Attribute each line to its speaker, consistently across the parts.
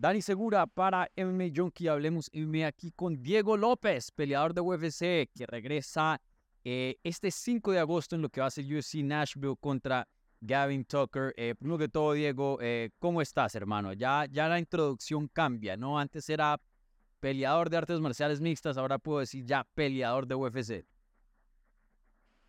Speaker 1: Dani Segura para MMA Junkie. Hablemos MMA aquí con Diego López, peleador de UFC, que regresa eh, este 5 de agosto en lo que va a ser UFC Nashville contra Gavin Tucker. Eh, primero que todo, Diego, eh, ¿cómo estás, hermano? Ya, ya la introducción cambia, ¿no? Antes era peleador de artes marciales mixtas, ahora puedo decir ya peleador de UFC.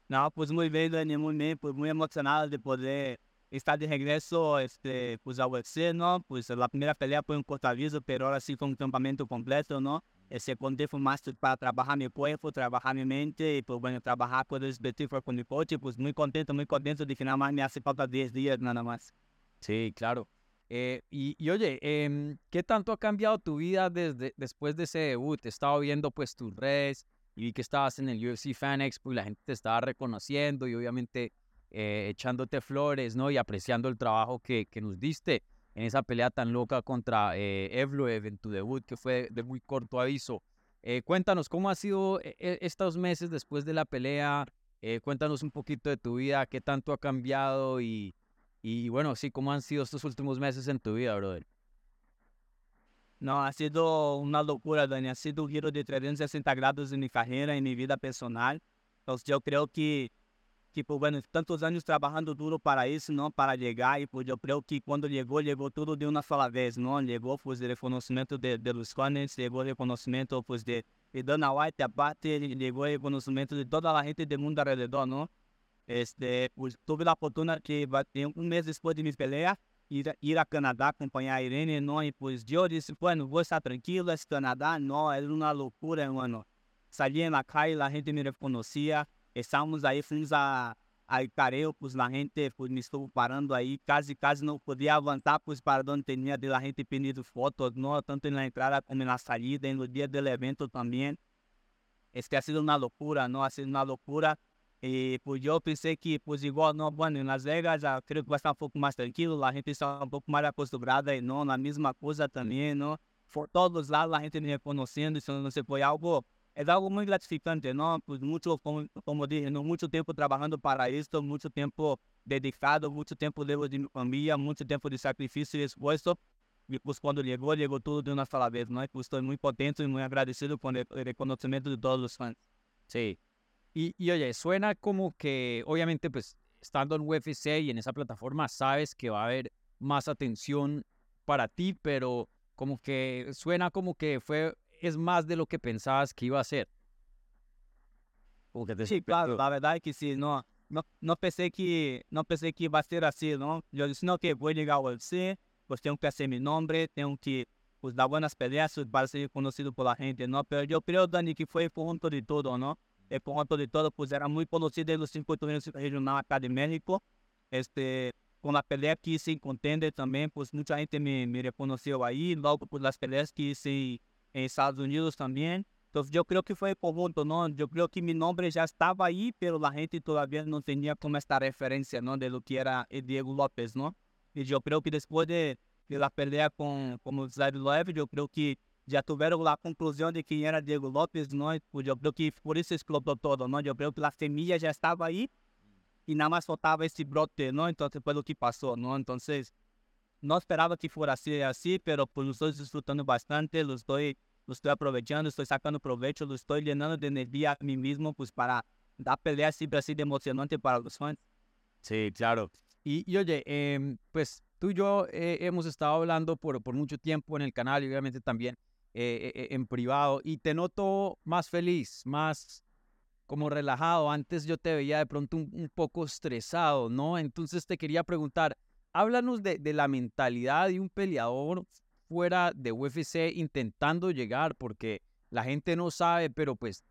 Speaker 2: No, pues muy bien, Dani, muy bien, pues muy emocionado de poder estar de regreso este, pues a UFC, ¿no? Pues la primera pelea fue un corto aviso, pero ahora sí un campamento completo, ¿no? Ese conté fue más para trabajar mi cuerpo, trabajar mi mente y pues bueno, trabajar por el fue con mi coche, pues muy contento, muy contento de que nada más me hace falta 10 días nada más.
Speaker 1: Sí, claro. Eh, y, y, oye, eh, ¿qué tanto ha cambiado tu vida desde después de ese debut? He estado viendo pues tus redes y vi que estabas en el UFC Fan Expo y la gente te estaba reconociendo y obviamente eh, echándote flores, ¿no? Y apreciando el trabajo que, que, nos diste en esa pelea tan loca contra eh, Evloev en tu debut, que fue de muy corto aviso. Eh, cuéntanos, ¿cómo ha sido eh, e, estos meses después de la pelea? Eh, cuéntanos un poquito de tu vida, qué tanto ha cambiado y, y bueno, sí, ¿cómo han sido estos últimos meses en tu vida, brother?
Speaker 2: No, ha sido una locura, Dani. Ha sido un giro de 360 grados en mi carrera, en mi vida personal. Entonces, yo creo que tipo, bueno, tantos anos trabalhando duro para isso, não para chegar, e pues eu creio que quando chegou, chegou tudo de uma sola vez, não? Chegou, pues, o reconhecimento de, de los chegou o reconhecimento, pues, de, de Dana White, aparte, chegou o reconhecimento de toda a gente do mundo alrededor, não? Este, pues, a fortuna que um mês depois de minha peleia, ir, ir a Canadá acompanhar a Irene, não? E, pues, eu disse, bueno, vou estar tranquilo, esse Canadá, não, era uma loucura, mano. Saía na calle, a gente me reconhecia, Estamos aí, fomos a, a Icareu, pues la gente pues, me estuvo parando aí, quase, quase não podia avançar, pues para onde tinha de la gente pedindo fotos, não, tanto na entrada como na saída, no dia do evento também. Este ha sido uma loucura, não, ha sido uma loucura. E pues eu pensei que, pues igual, não, bueno, em Las Vegas, já creio que vai estar um pouco mais tranquilo, a gente está um pouco mais acostumada e não, na mesma coisa também, não. Por todos os lados, a gente me reconhecendo, isso não se foi algo es algo muy gratificante, ¿no? Pues mucho, como, como dije, ¿no? mucho tiempo trabajando para esto, mucho tiempo dedicado, mucho tiempo lejos de mi familia, mucho tiempo de sacrificio y esfuerzo. Y pues cuando llegó, llegó todo de una sola vez, ¿no? Y pues estoy muy contento y muy agradecido con el, el reconocimiento de todos los fans.
Speaker 1: Sí. Y, y oye, suena como que, obviamente, pues estando en UFC y en esa plataforma, sabes que va a haber más atención para ti, pero como que suena como que fue es más de lo que pensabas que iba a ser.
Speaker 2: Sí, claro, la verdad es que sí, no, no, no pensé que no pensé que iba a ser así, ¿no? Yo dije, no, que voy a llegar al C, pues tengo que hacer mi nombre, tengo que pues, dar buenas peleas para ser conocido por la gente, ¿no? Pero yo creo, Dani, que fue por junto de todo, ¿no? Y por junto de todo, pues era muy conocido en los cinco torneos regionales acá de México. Este, con la pelea que hice en Contender también, pues mucha gente me, me reconoció ahí. Luego, pues las peleas que hice em Estados Unidos também. Então, eu creio que foi por junto, não? Eu creio que meu nome já estava aí, pero a gente todavía não tinha como esta referência, não? De lo que era Diego Lopes, não? E eu creio que depois de, de com, o Zaydev, eu creio que já tiveram a conclusão de quem era Diego Lopes, não? Eu creio que por isso explotou todo, não? Eu creio que a semilla já estava aí e nada mais faltava esse brote, não? Então, pelo que passou, não? Então, não esperava que fosse assim, pero pues estou disfrutando bastante, lo estoy, lo estoy aprovechando, estoy sacando provecho, lo estoy llenando de energía a mí mismo, pues para dar pelea siempre así de emocionante para los fans.
Speaker 1: Sí, claro. Y, y oye, eh, pues tú y yo eh, hemos estado hablando por, mucho tiempo en el canal y obviamente también eh, en privado y te noto más feliz, más como relajado. Antes yo te veía de pronto un poco estresado, ¿no? Entonces te quería preguntar, háblanos de, de, la mentalidad de un peleador fuera de UFC intentando llegar, porque la gente no sabe, pero pues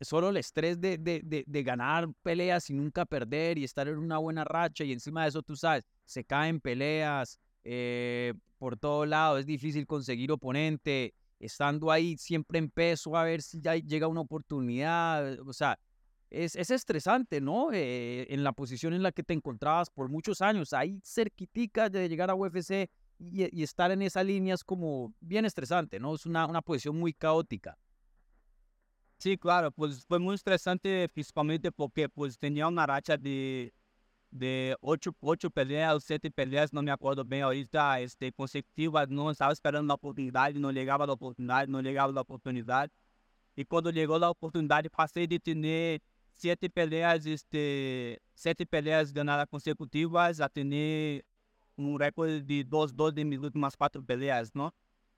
Speaker 1: solo el estrés de, de, de, ganar peleas y nunca perder y estar en una buena racha y encima de eso tú sabes, se caen peleas eh, por todo lado, es difícil conseguir oponente, estando ahí siempre en peso a ver si ya llega una oportunidad, o sea, es, es estresante, ¿no? Eh, en la posición en la que te encontrabas por muchos años, ahí cerquitica de llegar a UFC y, y, estar en esa línea es como bien estresante, ¿no? Es una, una posición muy caótica.
Speaker 2: Sí, claro, pues fue muy estresante principalmente porque pues tenía una racha de, de ocho, ocho peleas, sete peleas, não me acordo bem ahorita, este, consecutivas, não estava esperando a oportunidade, não chegava a oportunidade, não chegava a oportunidade. E quando chegou a oportunidade, passei de ter sete peleas, este, sete peleas ganadas consecutivas a ter um recorde de dos, dos de mis últimas peleas, não?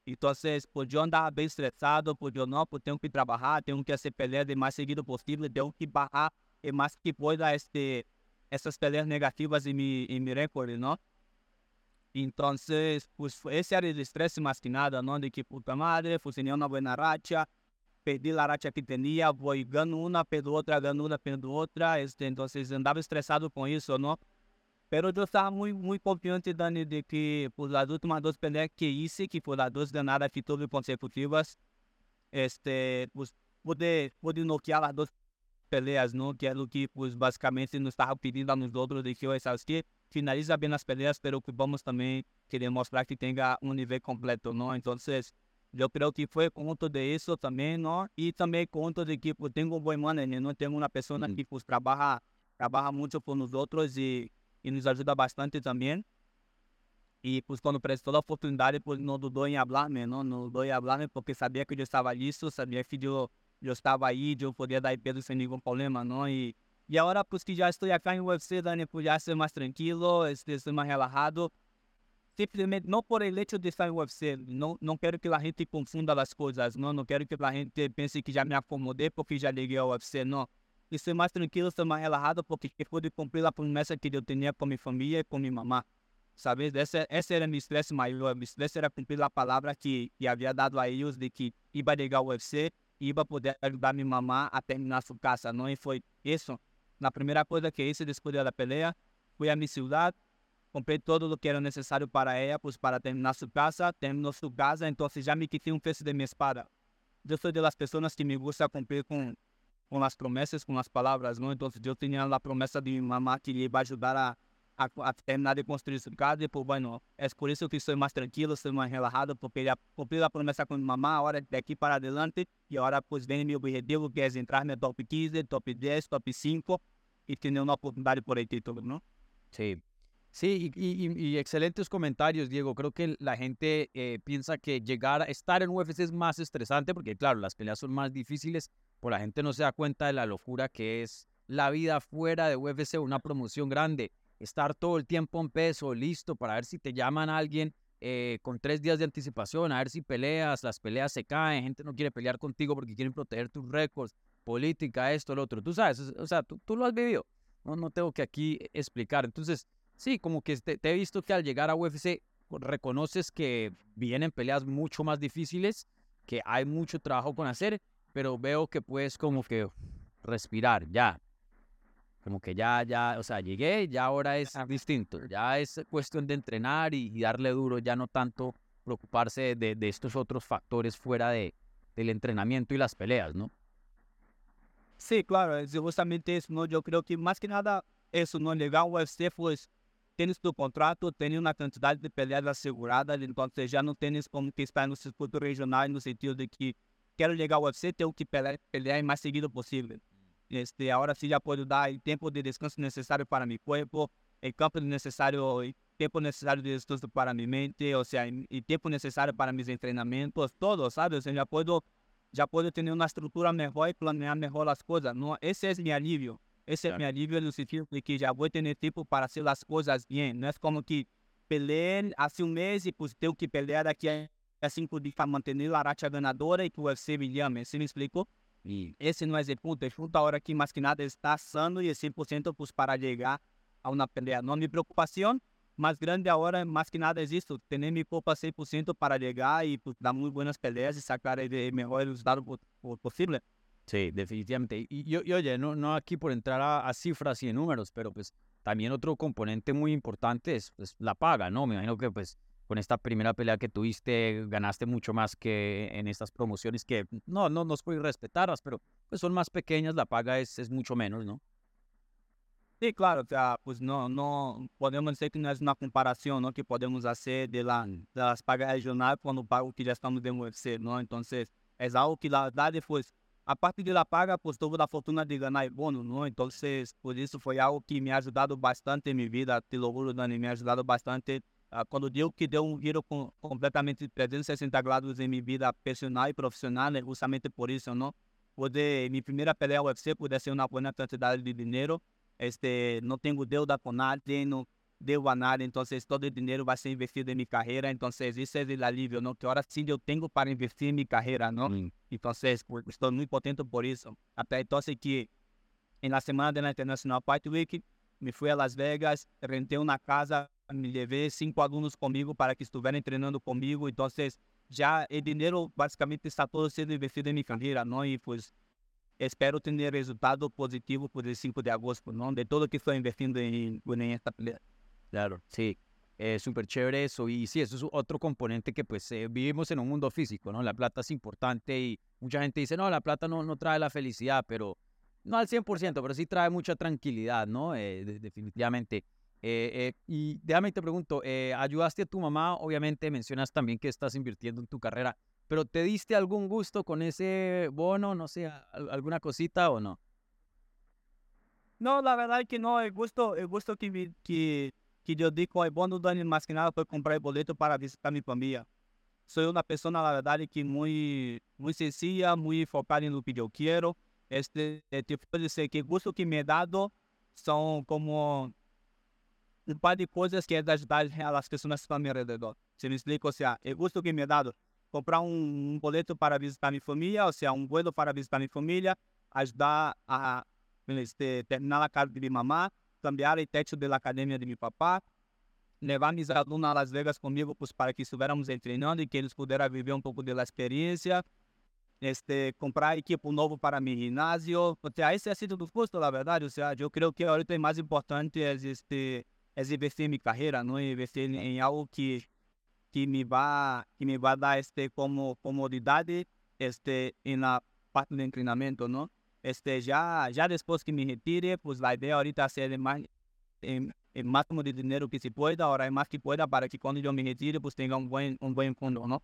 Speaker 2: Então, pues eu andava bem estressado, porque eu não, tenho que trabalhar, tenho que fazer peleas o mais seguido possível, tenho que barrar o mais que pueda este, essas peleas negativas em meu, em recorde, não? Então, pues esse era o estresse mais que nada, não? De que, puta madre, funcionei uma boa racha, perdi a racha que tinha, vou ganhando uma, perdo outra, ganhando uma, perdo outra, este, andava estressado com isso, não? Pero eu estava muito, muito confiante, Dani, de que por as últimas duas peleas que hice, que foram as duas ganadas títulos consecutivas, este, pues, pude, pude noquear as duas peleas? Que é o que, pues, basicamente, nos estava pedindo a nós outros de que, sabes que finaliza bem as peleas, pero que vamos também querer mostrar que tenha um nível completo, não? Então, eu creio que foi conto de isso também, não? E também conto de que, pues, tenho um bom manager, não? Tenho uma pessoa que, pues, trabalha, trabalha muito por nós outros e e nos ajuda bastante também. E pues quando prestou a oportunidade, pues não dudou em falar-me, não, não dudou em falar-me porque sabia que eu estava listo, sabia que eu, eu estava aí, eu podia dar peso sem nenhum problema, não? E, e agora, pues que já estou aqui em UFC, Dani, pues já ser mais tranquilo, ser mais relajado. Simplesmente, não por el hecho de estar UFC, não, não quero que a gente confunda as coisas, não, não quero que a gente pense que já me acomodei porque já liguei ao UFC, não e ser mais tranquilo, ser mais relajado, porque pude cumprir a promessa que eu tinha com minha família e com minha mamãe. Sabe? Esse, esse era meu estresse maior. Meu estresse era cumprir a palavra que, que havia dado a eles de que ia ligar o UFC e ia poder ajudar minha mamãe a terminar sua casa. Não e foi isso. Na primeira coisa que hice depois da peleia, fui a minha cidade, comprei tudo o que era necessário para ela, para terminar sua casa, terminou sua casa, então já me quitei um peso de minha espada. Eu sou das pessoas que me gusta cumprir com com as promessas, com as palavras, não? Então, eu tinha a promessa de mamá que vai ajudar a, a, a, terminar de construir sua casa e, por bueno, é por isso que estou mais tranquilo, estou mais relajado, porque já cumpri a promessa com mamá, agora daqui para adelante, e agora, pues, vem meu objetivo, que é entrar no top 15, top 10, top 5, e ter uma oportunidade por el título, não?
Speaker 1: Sí. Sí, y, y, y, excelentes comentarios, Diego. Creo que la gente eh, piensa que llegar a estar en UFC es más estresante porque, claro, las peleas son más difíciles, pues la gente no se da cuenta de la locura que es la vida fuera de UFC, una promoción grande, estar todo el tiempo en peso, listo para ver si te llaman a alguien eh, con tres días de anticipación, a ver si peleas, las peleas se caen, gente no quiere pelear contigo porque quieren proteger tus récords, política, esto, lo otro. Tú sabes, o sea, tú, tú lo has vivido. No, no tengo que aquí explicar. Entonces, sí, como que te, te he visto que al llegar a UFC reconoces que vienen peleas mucho más difíciles, que hay mucho trabajo con hacer pero veo que puedes como que respirar, ya. Como que ya, ya, o sea, llegué, ya ahora es distinto. Ya es cuestión de entrenar y, darle duro, ya no tanto preocuparse de, de estos otros factores fuera de, del entrenamiento y las peleas, ¿no?
Speaker 2: Sí, claro, justamente eso, ¿no? Yo creo que más que nada eso, ¿no? Llegar al UFC, pues, tienes tu contrato, tienes una cantidad de peleas aseguradas, entonces ya no tienes como que en el circuito regional, no sentido de que quero chegar ao UFC, tenho que pelear, pelear o mais seguido possível. Este, agora sim já posso dar o tempo de descanso necessário para meu corpo, o campo necessário, o tempo necessário de descanso para minha mente, ou seja, o tempo necessário para meus treinamentos, todo, sabe? Ou seja, já posso, já posso ter uma estrutura melhor e planear melhor as coisas. Não, esse é meu alívio. Esse é meu alívio no sentido de que já vou ter tempo para fazer as coisas bem. Não é como que pelear assim um mês e pues, tenho que pelear daqui a assim para manter a racha ganadora e que o UFC me llame. ¿Sí me explico? E esse não é o ponto. É justo a hora que mais que nada está assando e 100% pues, para chegar a uma pelea. Não minha preocupação mais grande agora, mais que nada é isso. Ter me poupa 100% para chegar e pues, dar muito boas peleas e sacar o melhor resultado possível.
Speaker 1: Sí, definitivamente. Y, y, y oye, no, no aquí por entrar a, a, cifras y números, pero pues también otro componente muy importante es pues, la paga, ¿no? Me imagino que pues con esta primera pelea que tuviste, ganaste mucho más que en estas promociones que no, no, no puedo respetarlas, pero pues son más pequeñas, la paga es, es mucho menos, ¿no?
Speaker 2: Sí, claro, o sea, pues no, no podemos decir que no es una comparación ¿no? que podemos hacer de, la, de las pagas regionales el pago que ya estamos en UFC, ¿no? Entonces, es algo que la verdad pues a parte de la paga, pues tuve la fortuna de ganar bono, ¿no? Entonces, por isso foi algo que me ha ajudado bastante em minha vida, te lo juro, Dani, me ha ajudado bastante. Uh, quando digo que deu um giro com, completamente 360 graus em minha vida pessoal e profissional, é justamente por isso, não? Poder, minha primeira pelea UFC, poder ser uma boa quantidade de dinheiro, este, não tenho deuda com nadie, não deu a nada, então todo o dinheiro vai ser investido em minha carreira, então isso é o alívio, não? Que hora sim eu tenho para investir em minha carreira, não? Mm. Então estou muito contente por isso. Até então que na semana da International Fight Week me fui a Las Vegas, rentei uma casa, me levei cinco alunos comigo para que estivessem treinando comigo, então já o dinheiro basicamente está todo sendo investido em minha carreira, não? E pues espero ter resultado positivo por el 5 de agosto, não? De todo que estou investindo em, em esta pelea.
Speaker 1: Claro, sí, es súper chévere eso. Y sí, eso es otro componente que pues eh, vivimos en un mundo físico, ¿no? La plata es importante y mucha gente dice, no, la plata no, no trae la felicidad, pero no al 100%, pero sí trae mucha tranquilidad, ¿no? Eh, definitivamente. Eh, y déjame te pregunto, ayudaste a tu mamá, obviamente mencionas también que estás invirtiendo en tu carrera, pero ¿te diste algún gusto con ese bono, no sé, alguna cosita o no?
Speaker 2: No, la verdad es que no, el gusto, el gusto que que eu dei com o bono Dani mais que nada foi comprar boleto para visitar minha família. Sou uma pessoa, na verdade, que muito, muito sencilla, muito focada no que eu quero. Este, tipo de ser que gosto que me é dado são como um par de coisas que é de ajudar as pessoas que estão ao meu redor. Se me explico, ou seja, o gosto que me é dado comprar um, um boleto para visitar minha família, ou seja, um vuelo para visitar minha família, ajudar a este, terminar a casa de minha mamãe, cambiar o teto da academia de meu papá, levar meus alunos a Las Vegas comigo pues, para que estivéssemos treinando e que eles pudessem viver um pouco da experiência. Este, comprar equipo novo para meu ginásio. O sea, esse é sido do custo, na verdade. Ou seja, eu creio que ahorita o mais importante é, este, é investir em minha carreira, não investir em algo que que me vai que me vai dar este como comodidade este na parte do treinamento, não? Este, já, já depois que me retire, pues a ideia ahorita é ser mais, em, em máximo de dinheiro que se pueda, ahora mais que pueda, para que quando eu me retire, pues tenga un buen, un buen fondo, ¿no?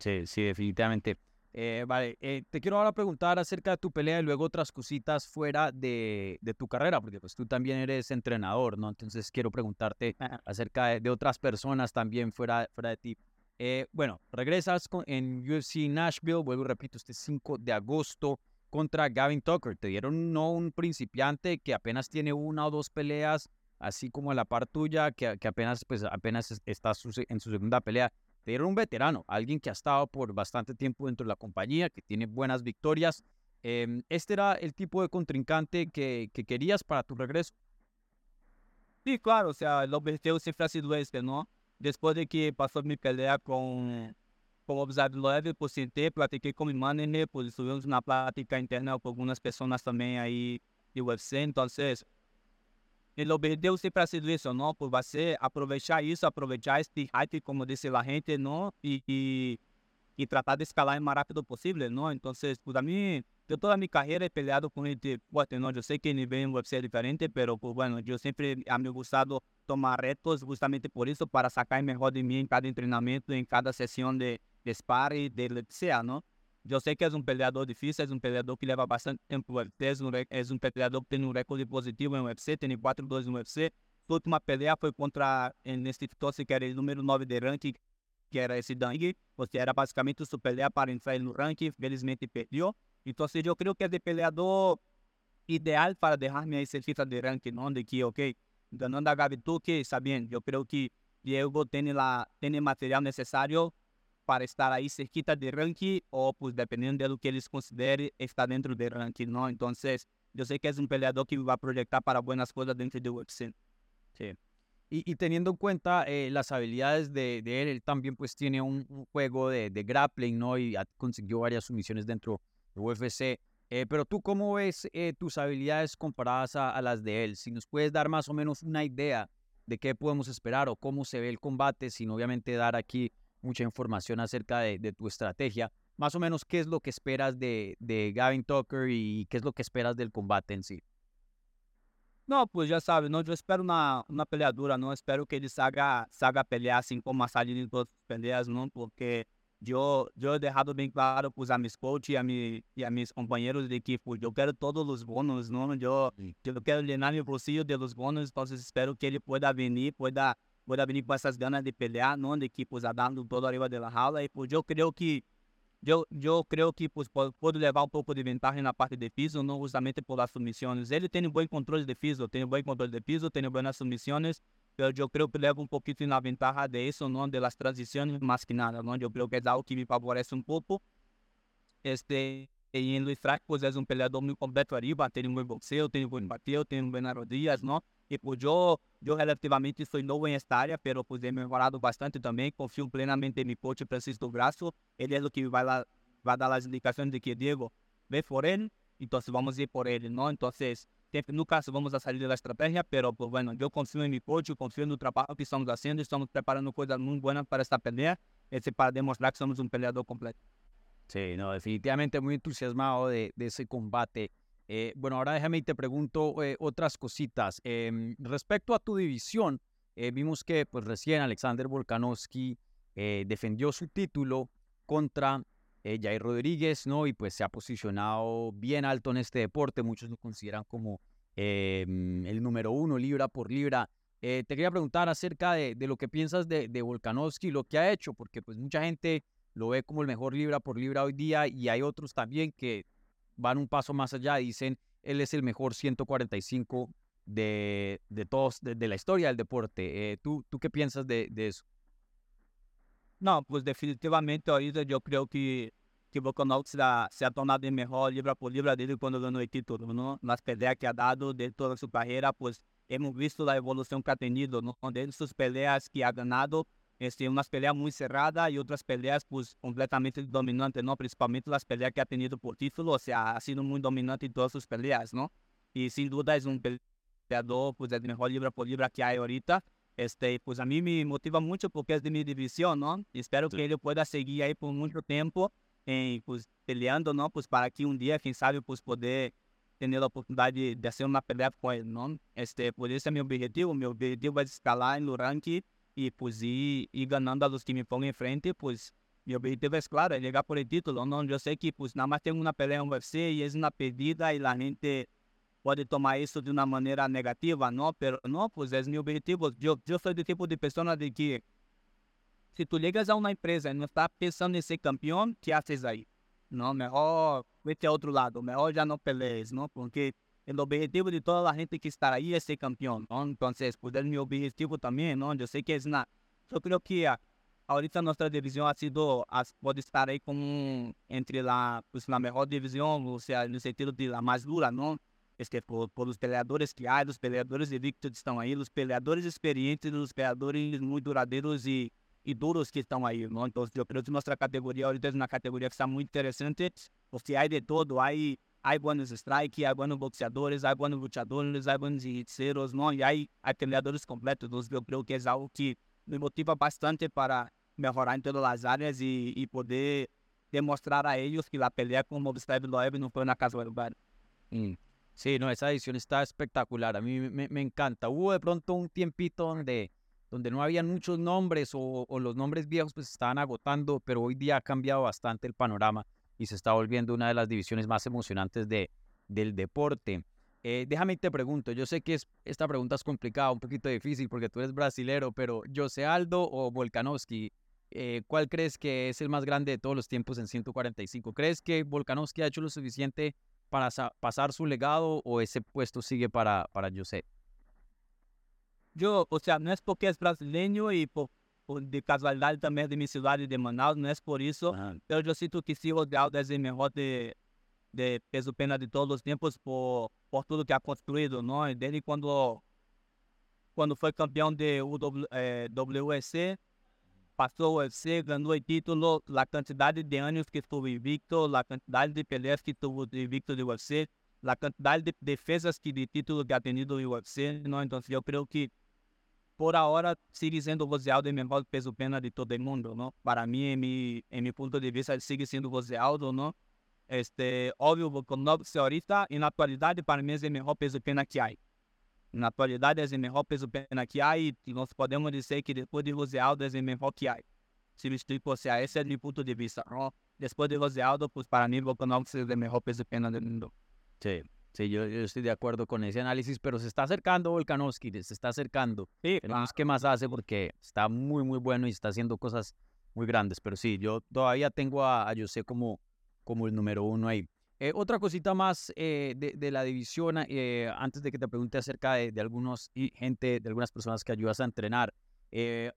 Speaker 1: Sí, sí, definitivamente. Eh, vale, eh, te quiero ahora preguntar acerca de tu pelea y luego otras cositas fuera de, de, tu carrera, porque pues tú también eres entrenador, ¿no? Entonces quiero preguntarte acerca de, de, otras personas también fuera, fuera de ti. Eh, bueno, regresas con, en UFC Nashville, vuelvo y repito, este 5 de agosto contra Gavin Tucker. Te dieron no un principiante que apenas tiene una o dos peleas, así como la par tuya, que, apenas, pues, apenas está en su segunda pelea. Te dieron un veterano, alguien que ha estado por bastante tiempo dentro de la compañía, que tiene buenas victorias. Em, ¿Este era el tipo de contrincante que, que, querías para tu regreso?
Speaker 2: Sí, claro, o sea, el objetivo siempre ha sido este, ¿no? Después de que pasó mi pelea con, leve por sentir, pratiquei como manager, pues estuvimos na prática interna com algumas pessoas também aí de UFC, então ele obedeceu sempre a sido não? Por você aproveitar isso, aproveitar este hype, como disse a gente, não? E, e, e tratar de escalar o mais rápido possível, não? Então, para mim, eu toda a minha carreira he peleado com gente forte, não? Eu sei que o nível em UFC é diferente, mas, pues, bueno, eu sempre a me gostado tomar retos justamente por isso, para sacar o melhor de mim em cada treinamento, em cada sessão de dispare dele ¿no? Yo sé que es un peleador difícil, es un peleador que lleva bastante tiempo en UFC, es un, es peleador que tiene un récord positivo en UFC, tiene 4-2 en UFC. Su última pelea foi contra en este entonces que era el número 9 de ranking, que era esse Dang, seja, era basicamente sua pelea para entrar no ranking, felizmente perdeu. Então, eu creio que é o peleador ideal para deixar-me aí certeza de ranking, não de que, ok, ganhando a Gabi Tuque, está bem, eu creio que Diego tem, la, o material necessário para estar aí cerquita de ranking ou, pues, dependendo do que eles considerem, estar dentro do ranking, não? Então, eu sei que é um peleador que vai projetar para boas coisas dentro do UFC.
Speaker 1: Sí. Y, y, teniendo en cuenta eh, las habilidades de, de, él, él también pues tiene un, un juego de, de, grappling, ¿no? Y ha, consiguió varias sumisiones dentro del UFC. Eh, pero tú, ¿cómo ves eh, tus habilidades comparadas a, a, las de él? Si nos puedes dar más o menos una idea de qué podemos esperar o cómo se ve el combate, sin obviamente dar aquí mucha información acerca de, de, tu estrategia. Más o menos, ¿qué es lo que esperas de, de Gavin Tucker y qué es lo que esperas del combate en sí?
Speaker 2: Não, pues já sabe, não, eu espero na, na peleadura, não espero que ele saga, saga pelear assim como a Salina em todas as peleas, não, porque eu, eu he dejado bem claro pues, a mis coaches e a, mi, e a companheiros de pues, eu quero todos os bônus, não? Eu, eu quero llenar meu bolsillo de los bônus, então espero que ele pueda vir, pueda, pueda vir com essas ganas de pelear, não? De que pues, dando todo arriba de la jaula, e pues, eu creio que eu, eu creio que pues, pode levar um pouco de vantagem na parte de piso, não justamente por as submissões. Ele tem um bom controle de piso, tem um bom controle de piso, tem boas submissões, mas eu creio que leva um pouquinho na vantagem de isso, não de las transições mais que nada, não? Eu creio que é algo que me favorece um pouco. Este, e em Luiz Frank, pues, um peleador muito completo arriba, tem um bom boxeo, tem um bom bateu, tem um bom rodillas, não? E pues, eu, eu relativamente sou novo em esta área, mas pues, he melhorado bastante também, confio plenamente em meu coach Francisco Graço, ele é o que vai, lá, vai dar as indicações de que, Diego, vem por ele, então vamos ir por ele, não? Então, sempre, no caso, vamos a sair da estratégia, pero, pues, bueno, eu confio em meu coach, confio no trabalho que estamos fazendo, estamos preparando coisas muito boas para esta pelea, esse para demonstrar que somos um peleador completo.
Speaker 1: Sí, no, definitivamente muy entusiasmado de, ese combate. Eh, bueno, ahora déjame y te pregunto eh, otras cositas. Em, respecto a tu división, eh, vimos que pues recién Alexander Volkanovski defendió su título contra Jair Rodríguez, ¿no? Y pues se ha posicionado bien alto en este deporte. Muchos lo consideran como em, el número uno, libra por libra. te quería preguntar acerca de, lo que piensas de, de Volkanovski, lo que ha hecho, porque pues mucha gente lo ve como el mejor libra por libra hoy día y hay otros también que van un paso más allá dicen él es el mejor 145 de, de todos, de, la historia del deporte. Eh, ¿tú, ¿Tú qué piensas de, de, eso?
Speaker 2: No, pues definitivamente ahorita yo creo que, que Volkanovski se ha tornado el mejor libra por libra desde cuando ganó el título, ¿no? Las peleas que ha dado de toda su carrera, pues hemos visto la evolución que ha tenido, ¿no? De sus peleas que ha ganado, este, umas peleas muito cerradas e outras peleas pues, completamente dominantes, ¿no? principalmente as peleas que ha tenido por título, o sea, ha sido muito dominante em todas as peleas, ¿no? E sem dúvida é um peleador, pues, é o melhor libra por libra que há ahorita. Este, pues a mim me motiva muito porque é de minha divisão, ¿no? Espero que ele pueda seguir aí por muito tempo, em, pues, peleando, ¿no? Pues para que um dia, quem sabe, pues poder ter a oportunidade de, de fazer uma pelea com ele, não? Este, por isso é meu objetivo, meu objetivo é escalar no ranking y pues ir, ir ganando a los que me pongan enfrente, pues mi objetivo es claro, es llegar por el título. No, yo sé que pues nada más tengo una pelea en UFC y es una pedida y la gente puede tomar eso de una manera negativa, ¿no? Pero no, pues es mi objetivo. Yo, yo soy del tipo de persona de que si tú llegas a una empresa y no estás pensando en ser campeón, ¿qué haces ahí? No, mejor vete a otro lado, mejor ya no pelees, ¿no? Porque el objetivo de toda la gente que está ahí es ser campeón, ¿no? Entonces, pues es mi objetivo también, ¿no? Yo sé que es una... Yo creo que ahorita nuestra división ha sido, puede estar ahí como entre la, pues, la mejor división, o sea, en el sentido de la más dura, ¿no? Es que por, por los peleadores que hay, los peleadores de Victor están ahí, los peleadores experientes, los peleadores muy duraderos y, y duros que estão aí, não? Então, eu creio que nossa categoria ahorita é uma categoria que está muito interessante, porque há de todo, há hay buenos strikes, hay buenos boxeadores, hay buenos luchadores, hay buenos jiu ¿no? Y hay, hay peleadores completos. Entonces, yo creo que es algo que me motiva bastante para mejorar en todas las áreas y, y poder demostrar a ellos que la pelea con Mobistav Loeb no fue una casualidad.
Speaker 1: Mm. Sí, no, esa edición está espectacular. A mí me, me, encanta. Hubo de pronto un tiempito donde, donde no habían muchos nombres o, o los nombres viejos pues estaban agotando, pero hoy día ha cambiado bastante el panorama y se está volviendo una de las divisiones más emocionantes de, del deporte. Eh, déjame te pregunto, yo sé que es, esta pregunta es complicada, un poquito difícil porque tú eres brasilero, pero José Aldo o Volkanovski, eh, ¿cuál crees que es el más grande de todos los tiempos en 145? ¿Crees que Volkanovski ha hecho lo suficiente para pasar su legado o ese puesto sigue para, para José?
Speaker 2: Yo, o sea, no es porque es brasileño y por, de casualidade também de minha cidade de Manaus, não é por isso. Ah. Eu sinto que se o Aldo é o melhor de, de peso pena de todos os tempos por, por tudo que ha construído, não? Desde quando quando foi campeão de UW, eh, WEC, passou o UFC, ganhou o título, a quantidade de anos que estuve invicto, a quantidade de peleas que estuve invicto do UFC, a quantidade de defesas que de título que ha tenido o UFC, não? Então, eu creio que por ahora sigue sendo Rosealdo o melhor peso pena de todo o mundo, não? Para mim, em mi ponto de vista, sigue sendo Rosealdo, não? Este, óbvio, com novo ahorita, e na atualidade, para mim, é o melhor peso pena que há. Na atualidade, é o melhor peso pena que há, e nós podemos dizer que depois de Rosealdo, é o melhor que há. Si me explico, o sea, ese es mi punto de vista, ¿no? Después de José Aldo, pues para mí Volkanovski es el mejor peso pena del mundo.
Speaker 1: Sí, sí, yo, yo, estoy de acuerdo con ese análisis, pero se está acercando Volkanovski, se está acercando.
Speaker 2: Sí,
Speaker 1: Veremos qué más hace porque está muy, muy bueno y está haciendo cosas muy grandes. Pero sí, yo todavía tengo a, a José como, como el número uno ahí. Eh, otra cosita más eh, de, de, la división, eh, antes de que te pregunte acerca de, de algunos y gente, de algunas personas que ayudas a entrenar.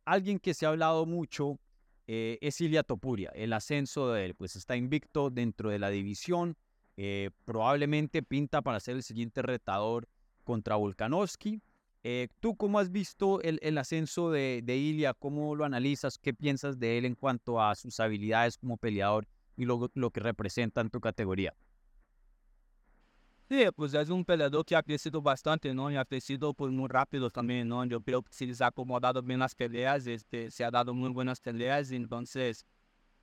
Speaker 1: Alguien que se ha hablado mucho es Ilia Topuria, el ascenso de él, pues está invicto dentro de la división, eh, probablemente pinta para ser el siguiente retador contra Volkanovski. ¿Tú cómo has visto el, el ascenso de, de? ¿Cómo lo analizas? ¿Qué piensas de él en cuanto a sus habilidades como peleador y lo, lo que representa en tu categoría?
Speaker 2: Sí, pues es un peleador que ha crecido bastante, ¿no? Y ha crecido pues muy rápido también, ¿no? Yo creo que se les ha acomodado bien las peleas, este, se ha dado muy buenas peleas, entonces,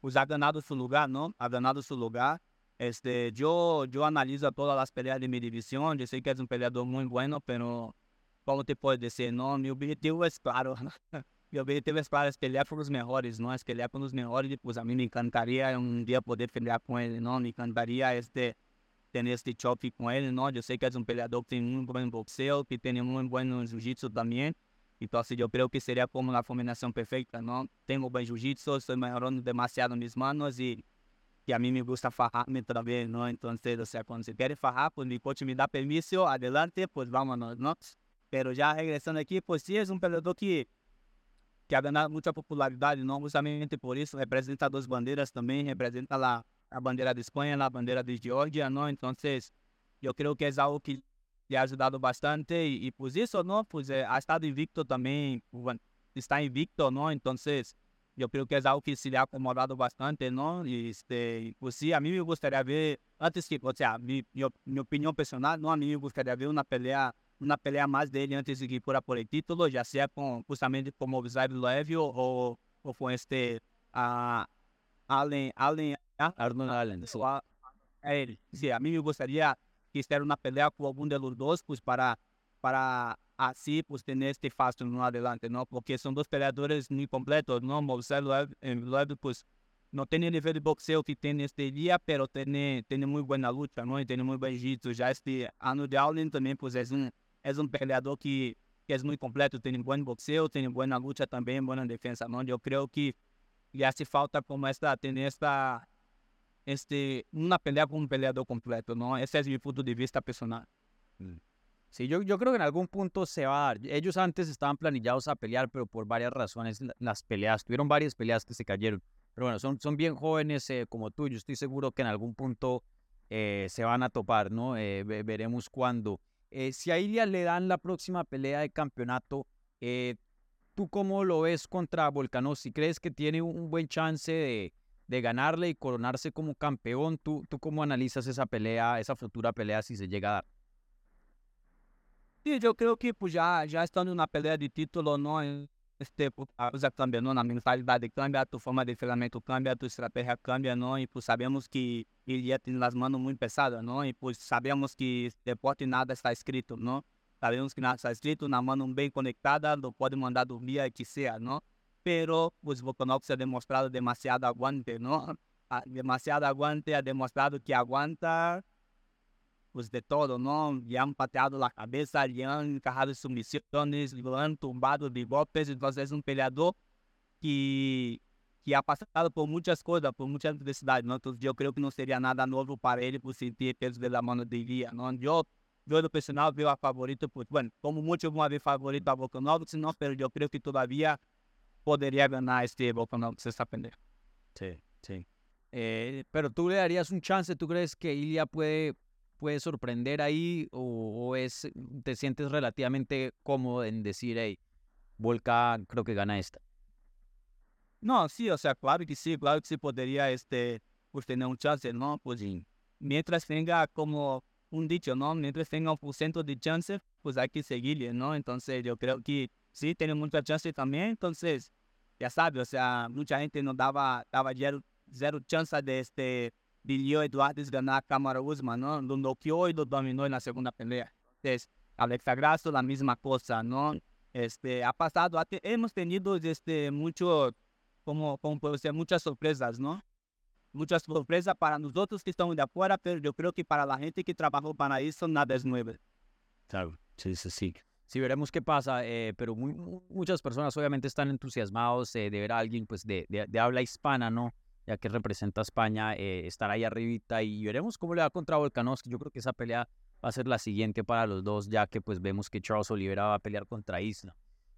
Speaker 2: pues ha ganado su lugar, ¿no? Ha ganado su lugar. Este, yo, yo analizo todas las peleas de mi división, yo sé que es un peleador muy bueno, pero, como te puedo decir, no? Mi objetivo es claro, mi objetivo es claro, es pelear con los mejores, ¿no? Es pelear con los mejores, pues a mí me encantaría un día poder pelear con él, ¿no? Me encantaría, este ter este choque com ele, não? Eu sei que é um peleador que tem um bom boxeo, que tem um bom jiu-jitsu também. Então, assim, eu creio que seria como a combinação perfeita, não? Tenho bom jiu-jitsu, estou melhorando demasiado mis manos e, e a mim me gusta fajar-me também, não? Então, quando se quer fajar, pues mi coach me dá permisso, adelante, pues vámonos, não? Pero já regressando aqui, pues sí, é um peleador que que ha ganado muita popularidade, não? Justamente por isso, representa duas bandeiras também, representa lá a bandera de España, la bandera de Georgia, ¿no? Entonces, yo creo que es algo que le ha bastante y, y pues eso, ¿no? Pues eh, ha estado invicto también, bueno, está invicto, ¿no? Entonces, yo creo que es algo que se le ha acomodado bastante, ¿no? Y este, pues sí, a mí me gustaría ver, antes que, o sea, mi, mi, mi opinión personal, ¿no? A mí me gustaría ver una pelea uma pelea mais dele antes de que fuera por el título, já seja com, justamente como Observe Leve ou, ou com este uh, Allen, Allen
Speaker 1: Arnold Allen,
Speaker 2: sí. A, a él. Sí, a mí me gustaría que esté una pelea con alguno de los dos, pues para, para así pues tener este fácil no adelante, ¿no? Porque son dos peleadores muy completos, ¿no? Moisés Loeb, pues no tiene el nivel de boxeo que tiene este día, pero tiene, tiene muy buena lucha, ¿no? Y tiene muy buen jiu Ya este Arnold Allen también, pues es un, es un peleador que, que es muy completo, tiene buen boxeo, tiene buena lucha también, buena defensa, ¿no? Yo creo que le hace falta como esta, tener esta, este, una pelea con un peleador completo, ¿no? Ese es mi punto de vista personal.
Speaker 1: Mm. Sí, yo, yo creo que en algún punto se va a dar. Ellos antes estaban planillados a pelear, pero por varias razones las peleas, tuvieron varias peleas que se cayeron. Pero bueno, son, son bien jóvenes eh, como tú, yo estoy seguro que en algún punto eh, se van a topar, ¿no? Eh, veremos cuándo. Eh, si a Ilia le dan la próxima pelea de campeonato, eh, ¿tú cómo lo ves contra Volkanovski? ¿Crees que tiene un buen chance de, de ganarle y coronarse como campeón. ¿Tú, ¿Tú cómo analizas esa pelea, esa futura pelea si se llega a dar?
Speaker 2: Sí, yo creo que ya, ya estando en una pelea de título, ¿no? Este, a coisa cambia, ¿no? La mentalidad cambia, tu forma de entrenamiento cambia, tu estrategia cambia, ¿no? Y pues sabemos que ele ya tiene las manos muy pesadas, ¿no? Y pues sabemos que deporte nada está escrito, ¿no? Sabemos que nada está escrito, na mano bem conectada, lo pode mandar dormir a que sea, ¿no? pero pues Volkanovski ha demostrado demasiado aguante, ¿no? demasiado aguante, ha demostrado que aguanta pues de todo, ¿no? Le han pateado la cabeza, le han encajado sumisiones, le han tumbado de golpes, entonces es un peleador que, que ha pasado por muchas cosas, por muchas adversidades. Entonces yo creo que no sería nada nuevo para él por sentir peso de la mano de ¿no? Yo, yo lo personal veo a favorito, pues bueno, como muchos van a ver favorito a Volkanovski, ¿no? Pero yo creo que todavía podría ganar este Volkanovski esta.
Speaker 1: Sí, sí. Eh, pero tú le darías un chance, ¿tú crees que Ilya puede, puede sorprender ahí o, o, es, te sientes relativamente cómodo en decir, hey, Volka creo que gana esta?
Speaker 2: No, sí, o sea, claro que sí, claro que sí podría este, pues tener un chance, ¿no? Pues mientras tenga como un dicho, ¿no? Mientras tenga un por ciento de chance, pues hay que seguirle, ¿no? Entonces yo creo que sí, tiene mucha chance también, entonces, ya sabe, o sea, mucha gente no daba, daba zero, zero chance de este de Leo Eduardo ganar a Cámara Usman, ¿no? Lo noqueó y lo dominó en la segunda pelea. Entonces, Alexa Grasso, la misma cosa, ¿no? Este, ha pasado, hemos tenido este, mucho, como, como puede ser muchas sorpresas, ¿no? Muchas sorpresas para nosotros que estamos de afuera, pero yo creo que para la gente que trabajó para eso nada es nuevo.
Speaker 1: Claro, sí, sí, sí. Sí, veremos qué pasa, eh, pero muy, muchas personas obviamente están entusiasmados eh, de ver a alguien pues de, de, de, habla hispana, ¿no? Ya que representa a España, eh, estar ahí arribita y veremos cómo le va contra Volkanovski. Yo creo que esa pelea va a ser la siguiente para los dos, ya que pues vemos que Charles Oliveira va a pelear contra Isla.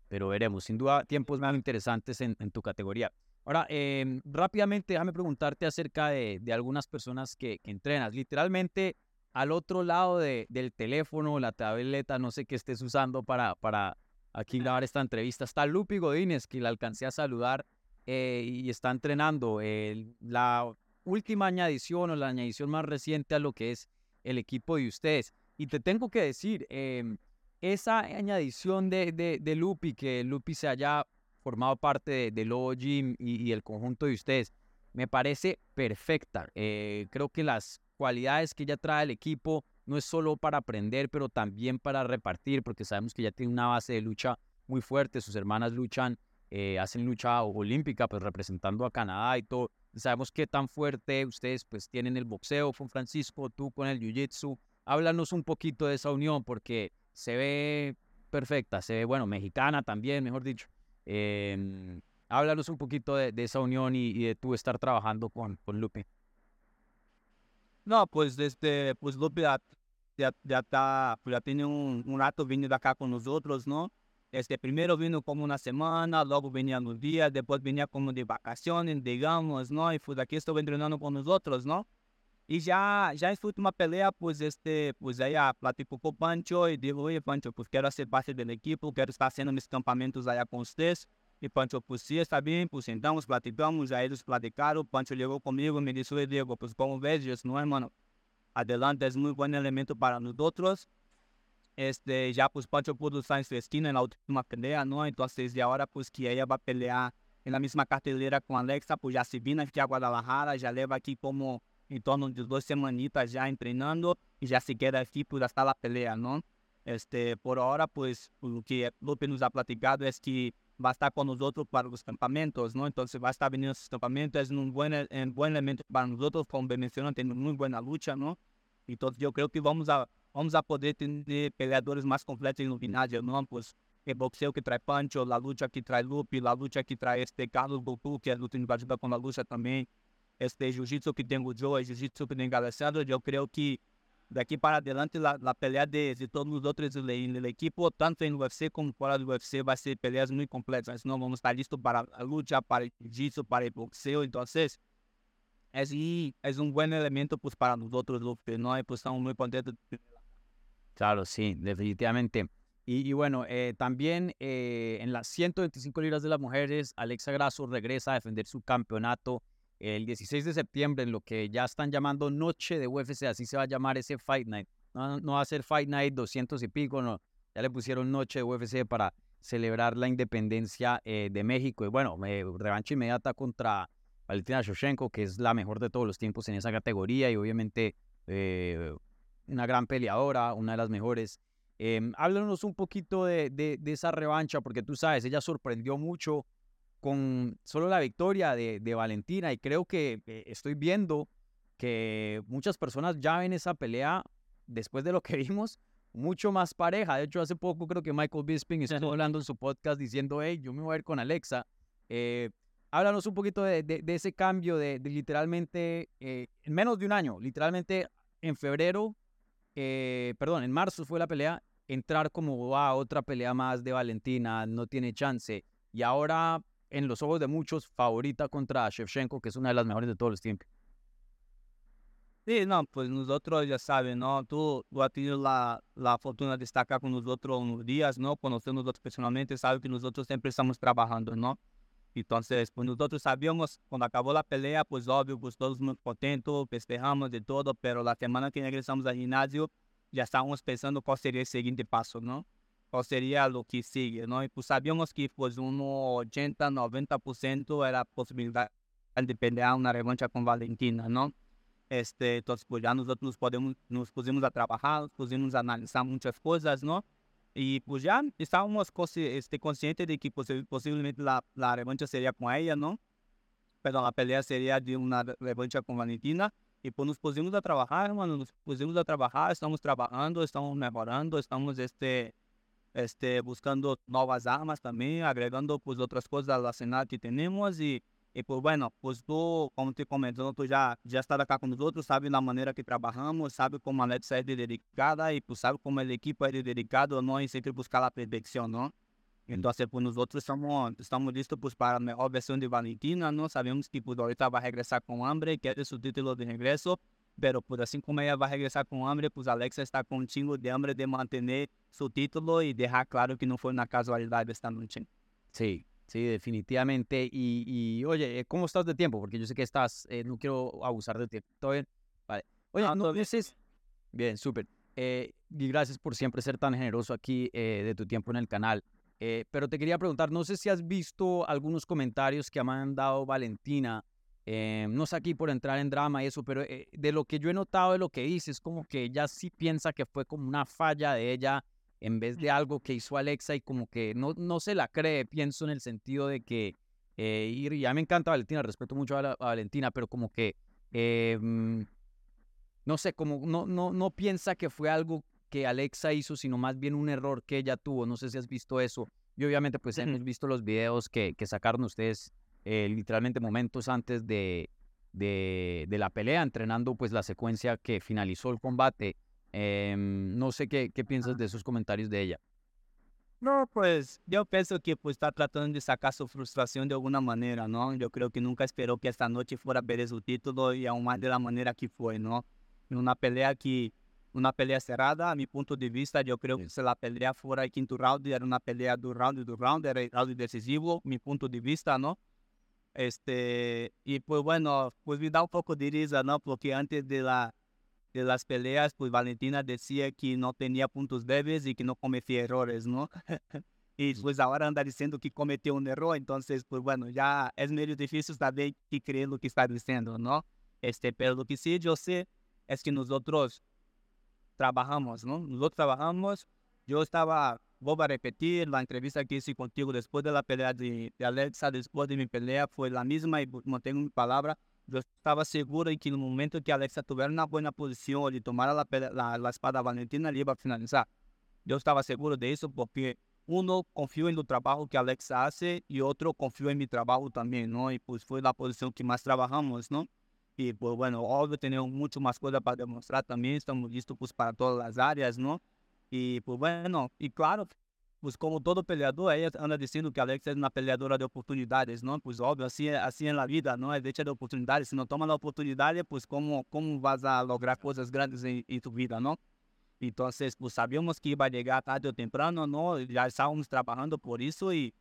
Speaker 1: Pero veremos, sin duda, tiempos más interesantes en, en tu categoría. Ahora, eh, rápidamente, déjame preguntarte acerca de, algunas personas que, entrenas. Literalmente, al otro lado de, del teléfono, la tableta, no sé qué estés usando para, para aquí grabar esta entrevista, está Lupi Godínez, que la alcancé a saludar eh, y está entrenando. Eh, la última añadición o la añadición más reciente a lo que es el equipo de ustedes. Y te tengo que decir, eh, esa añadición de, de, Lupi, que Lupi se haya formado parte de, de Lobo Gym y, el conjunto de ustedes, me parece perfecta. Eh, creo que las cualidades que ella trae al equipo no es solo para aprender, pero también para repartir, porque sabemos que ya tiene una base de lucha muy fuerte. Sus hermanas luchan, eh, hacen lucha olímpica, pues representando a Canadá y todo sabemos qué tan fuerte ustedes pues tienen el boxeo con Francisco, tú con el jiu-jitsu. Háblanos un poquito de esa unión porque se ve perfecta, se ve, bueno, mexicana también, mejor dicho. Eh, háblanos un poquito de, esa unión y, de tú estar trabajando con, con Lupe.
Speaker 2: No, pues desde, pues Lupe ya, ya, está, ya tiene un, un rato viniendo acá con nosotros, ¿no? Este, primero vino como una semana, luego venía unos días, después venía como de vacaciones, digamos, ¿no? Y pues aquí estuve entrenando nosotros, ¿no? Y ya, ya en su última pelea, pues, este, pues allá platicó con Pancho y dijo, oye, Pancho, pues quiero hacer parte del equipo, quiero estar haciendo mis campamentos allá con ustedes. Y Pancho, pues sí, está bien, pues sentamos, platicamos, ya ellos platicaron, Pancho llegó conmigo y me dijo, oye, Diego, pues como ves, yo, no, hermano, adelante es muy buen elemento para nosotros este, ya pues Pancho pudo estar en esquina en última pelea, ¿no? Entonces, de ahora pues que ella va a pelear en la misma cartelera con Alexa, pues ya se vino aquí a Guadalajara, ya lleva aquí como en torno de dos semanitas ya entrenando y ya se queda aquí pues hasta la pelea. Este, por ahora pues lo que Lupe nos ha platicado es que va a estar con nosotros para los campamentos, ¿no? Entonces va estar viniendo a campamentos, buen, un buen elemento para nosotros, como mencionó, tiene muy buena lucha, ¿no? Entonces yo creo que vamos a vamos a poder tener peleadores más completos el ginásio, ¿no? Pues el boxeo que trae Pancho, la lucha que trae Lupe, la lucha que trae este Carlos Goku, que es luta invadida con la lucha también, este jiu-jitsu que tengo yo, el jiu-jitsu que tengo Alessandro, yo creo que de aquí para adelante la, la pelea de, todos los otros en el equipo, tanto en UFC como fuera del UFC, va a ser peleas muy completas, ¿no? Vamos a estar listos para la lucha, para el jiu-jitsu, para el boxeo, entonces es, es un buen elemento pues para Lupe, ¿no? Y pues estamos muy contentos
Speaker 1: Claro, sí, definitivamente. Y, y bueno, eh, también eh, en las 125 libras de las mujeres, Alexa Grasso regresa a defender su campeonato el 16 de septiembre en lo que ya están llamando Noche de UFC, así se va a llamar ese Fight Night. No, va a ser Fight Night 200 y pico, no. Ya le pusieron Noche de UFC para celebrar la independencia eh, de México. Y bueno, revancha inmediata contra Valentina Shoshenko, que es la mejor de todos los tiempos en esa categoría y obviamente eh, una gran peleadora, una de las mejores. Eh, háblanos un poquito de, de, de, esa revancha, porque tú sabes, ella sorprendió mucho con solo la victoria de, de Valentina y creo que eh, estoy viendo que muchas personas ya ven esa pelea después de lo que vimos mucho más pareja. De hecho, hace poco creo que Michael Bisping estuvo hablando en su podcast diciendo, hey, yo me voy a ir con Alexa. Eh, háblanos un poquito de, de, de ese cambio de, literalmente, eh, en menos de un año, literalmente en febrero eh, perdón, en marzo fue la pelea, entrar como a otra pelea más de Valentina, no tiene chance. Y ahora, en los ojos de muchos, favorita contra Shevchenko, que es una de las mejores de todos los tiempos.
Speaker 2: Sí, no, pues nosotros ya saben, ¿no? Tú, tú has tenido la, la fortuna de estar acá con nosotros unos días, ¿no? Conocemos nosotros personalmente, sabes que nosotros siempre estamos trabajando, ¿no? Entonces, pues nosotros sabíamos, cuando acabó la pelea, pues obvio, pues todos muy contentos, festejamos de todo, pero la semana que regresamos al gimnasio, ya estábamos pensando cuál sería el siguiente paso, ¿no? Cuál sería lo que sigue, ¿no? Y pues sabíamos que pues un 80, 90% era posibilidad de pelear una revancha con Valentina, ¿no? Este, entonces, pues ya nosotros nos, podemos, nos pusimos a trabajar, nos pusimos a analizar muchas cosas, ¿no? Y pues ya estábamos este, conscientes de que posiblemente la, la revancha sería con ella, ¿no? perdão, a pelea seria de uma revancha com Valentina. E pues nos pusimos a trabalhar, mano, nos pusimos a trabalhar, estamos trabalhando, estamos melhorando, estamos este, este, buscando novas armas também, agregando pues outras coisas ao arsenal que temos e e pues bueno, pues tu, como te comentou, tu já já está cá com os outros, sabe na maneira que trabalhamos, sabe como a Alexa é de dedicada e pues sabe como a equipe é de dedicado, nós sempre buscar a perfeição, não? Então, assim, pues nós outros estamos, estamos listos pues, para a melhor versão de Valentina, não sabemos que pues ahorita vai regressar com hambre, quer o título de regresso, pero pues assim como ela vai regressar com hambre, pues Alexa está com um chingo de hambre de manter seu título e deixar claro que não foi na casualidade esta noite.
Speaker 1: Sí, Sí, definitivamente. Y, y, oye, eh, ¿cómo estás de tiempo? Porque yo sé que estás, eh, no quiero abusar de tiempo. ¿Todo bien? Vale. Oye, no, no bien. Bien, súper. Eh, y gracias por siempre ser tan generoso aquí eh, de tu tiempo en el canal. Eh, pero te quería preguntar, no sé si has visto algunos comentarios que ha mandado Valentina. Eh, no sé aquí por entrar en drama y eso, pero de lo que yo he notado de lo que dices, como que ella sí piensa que fue como una falla de ella en vez de algo que hizo Alexa y como que no, no se la cree, pienso en el sentido de que, eh, y ya me encanta Valentina, respeto mucho a, Valentina, pero como que, eh, no sé, como no, no, no piensa que fue algo que Alexa hizo, sino más bien un error que ella tuvo, no sé si has visto eso, y obviamente pues hemos visto los videos que, que sacaron ustedes eh, literalmente momentos antes de, de, de la pelea, entrenando pues la secuencia que finalizó el combate, Eh, no sé qué, qué piensas de esos comentarios de ella.
Speaker 2: No, pues yo pienso que pues está tratando de sacar su frustración de alguna manera, ¿no? Yo creo que nunca esperó que esta noche fuera a perder su título y aún más de la manera que fue, ¿no? En una pelea que, una pelea cerrada, a mi punto de vista, yo creo que si la pelea fuera el quinto round, era una pelea do round do round, era el round decisivo, mi punto de vista, ¿no? Este, y pues bueno, pues me da un poco de risa, ¿no? Porque antes de la, de las peleas, pues Valentina decía que no tenía puntos débiles y que no cometía errores, ¿no? y pues ahora anda diciendo que cometió un error, entonces, pues bueno, ya es medio difícil saber qué creer lo que está diciendo, ¿no? Este, pero lo que sí yo sé es que nosotros trabajamos, ¿no? Nosotros trabajamos, yo estaba, voy a repetir, la entrevista que hice contigo después de la pelea de, de Alexa, después de mi pelea, fue la misma y mantengo mi palabra, eu estava seguro em que no momento que Alexa na boa posição de tomar a, a, a espada Valentina, ele ia finalizar. Eu estava seguro disso porque um confio no trabalho que Alexa faz e outro confio em meu trabalho também, não? E pues foi a posição que mais trabalhamos? E pues bueno, óbvio, temos muito mais coisa para demonstrar também, estamos listos para todas as áreas? E pues bueno, e claro, pues como todo peleador, ella anda diciendo que Alex es una peleadora de oportunidades, ¿no? Pues obvio, así, así en la vida, ¿no? Es hecha de oportunidades. Si no tomas la oportunidad, pues cómo, cómo vas a lograr cosas grandes en tu vida, ¿no? Entonces, pues sabíamos que iba a llegar tarde o temprano, ¿no? Ya estábamos trabajando por eso y,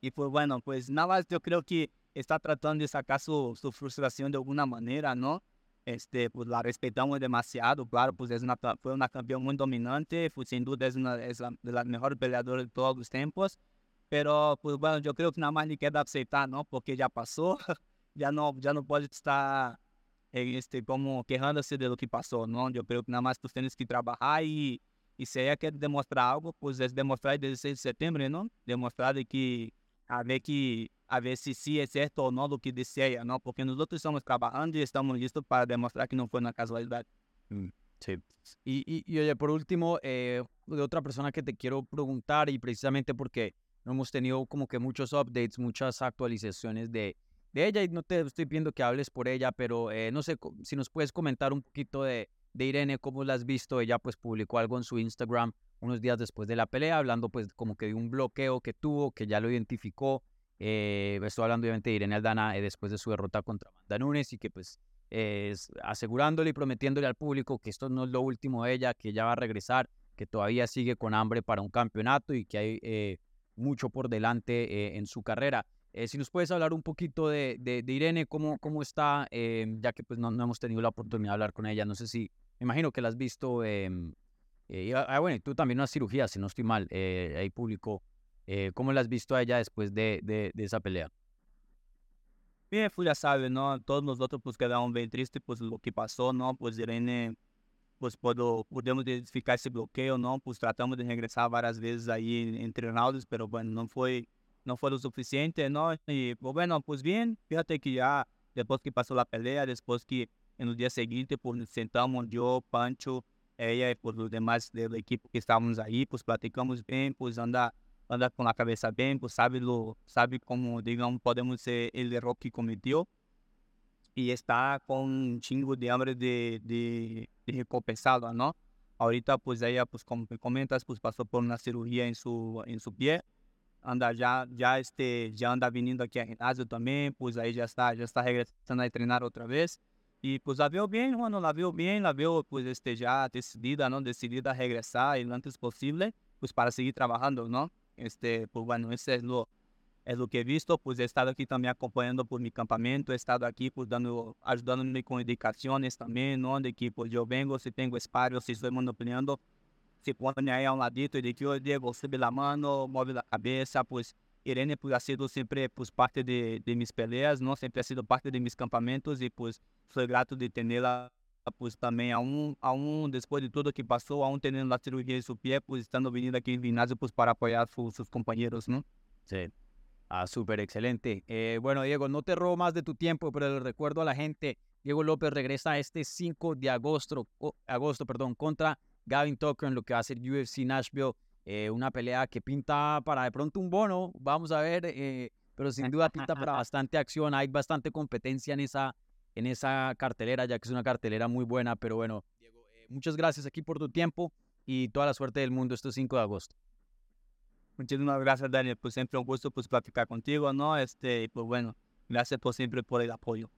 Speaker 2: y pues bueno, pues nada más yo creo que está tratando de sacar su, su frustración de alguna manera, ¿no? Este, pues la respetamos demasiado, claro, pues es una, fue una campeón muy dominante, fue, sin duda es una es la, de las mejores peleadoras de todos los tiempos, pero pues bueno, yo creo que nada más le queda aceptar, ¿no? Porque ya pasó, ya no, ya no puede estar este, como quejándose de lo que pasó, ¿no? Yo creo que nada más pues tienes que trabajar y, y si ella quiere demostrar algo, pues es demostrar el 16 de septiembre, ¿no? Demostrar de que, a ver que a ver se sí é certo ou não do que deseja, não? Porque nós outros estamos trabalhando e estamos listos para demonstrar que não foi uma casualidade.
Speaker 1: Mm, sí. Y, y, y, oye, por último, eh, de otra persona que te quiero preguntar, y precisamente porque no hemos tenido como que muchos updates, muchas actualizaciones de, de ella, y no te estoy pidiendo que hables por ella, pero eh, no sé si nos puedes comentar un poquito de, de Irene, cómo la has visto. Ella pues publicó algo en su Instagram unos días después de la pelea, hablando pues como que de un bloqueo que tuvo, que ya lo identificó, eh, estoy hablando obviamente de Irene Aldana eh, después de su derrota contra Amanda Nunes y que pues es asegurándole y prometiéndole al público que esto no es lo último de ella, que ella va a regresar, que todavía sigue con hambre para un campeonato y que hay eh, mucho por delante en su carrera. si nos puedes hablar un poquito de, Irene, cómo, cómo está, ya que pues no, no, hemos tenido la oportunidad de hablar con ella, no sé si, me imagino que la has visto, em, ah, ah, bueno, tú también una cirugía, si no estoy mal, ahí publicó eh, ¿Cómo la has visto a ella después de, de, de esa pelea?
Speaker 2: Bien, pues ya sabe, ¿no? Todos nosotros pues quedamos bien tristes pues lo que pasó, ¿no? Pues Irene, pues puedo, podemos identificar ese bloqueo, ¿no? Pues tratamos de regresar varias veces ahí entre rounds, pero bueno, no fue, no fue lo suficiente, ¿no? Y pues bueno, pues bien, fíjate que ya después que pasó la pelea, después que en el día siguiente, pues sentamos yo, Pancho, ella y pues los demás del equipo que estábamos ahí, pues platicamos bien, pues anda, anda con la cabeza bien, pues sabe, lo, sabe cómo, digamos, podemos ser el error que cometió y está con un chingo de hambre de, de, de recompensado, ¿no? Ahorita, pues ella, pues como me comentas, pues pasó por una cirugía en su, en su pie, anda já já este já anda vindo aqui a ginásio também, pois aí já está já está regressando a treinar outra vez. E pues la veo bien, bueno, la veo bien, la veo pues este ya decidida, ¿no? Decidida a regresar lo antes posible, pues para seguir trabajando, ¿no? Este, pues bueno, ese es lo, es lo que he visto, pues he estado aquí también acompañando por mi campamento, he estado aquí pues dando, ayudándome con indicaciones también, ¿no? De que pues yo vengo, si tengo espacio, si estoy monopoliando, se pone aí a um ladito de que, o Diego, sube a mano, move a cabeça, pois Irene pues, ha sido sempre pues, parte de, de mis peleas, não sempre ha sido parte de mis campamentos e pues sou grato de tê-la pues também aún, aún después de tudo que passou, aún tendo a cirurgia seu pé, pues estando vindo aqui em ginásio pues para apoiar sus, sus compañeros, ¿no?
Speaker 1: Sí. Ah, súper excelente. Eh, bueno, Diego, no te robo más de tu tiempo, pero le recuerdo a la gente, Diego López regresa este 5 de agosto, oh, agosto perdón, contra Gavin Tucker en lo que va a ser UFC Nashville. Eh, una pelea que pinta para de pronto un bono, vamos a ver, eh, pero sin duda pinta para bastante acción. Hay bastante competencia en esa, en esa cartelera, ya que es una cartelera muy buena. Pero bueno, Diego, eh, muchas gracias aquí por tu tiempo y toda la suerte del mundo este 5 de agosto.
Speaker 2: Muchísimas gracias, Daniel. Pues siempre un gusto pues platicar contigo, ¿no? Este, pues bueno, gracias por siempre por el apoyo.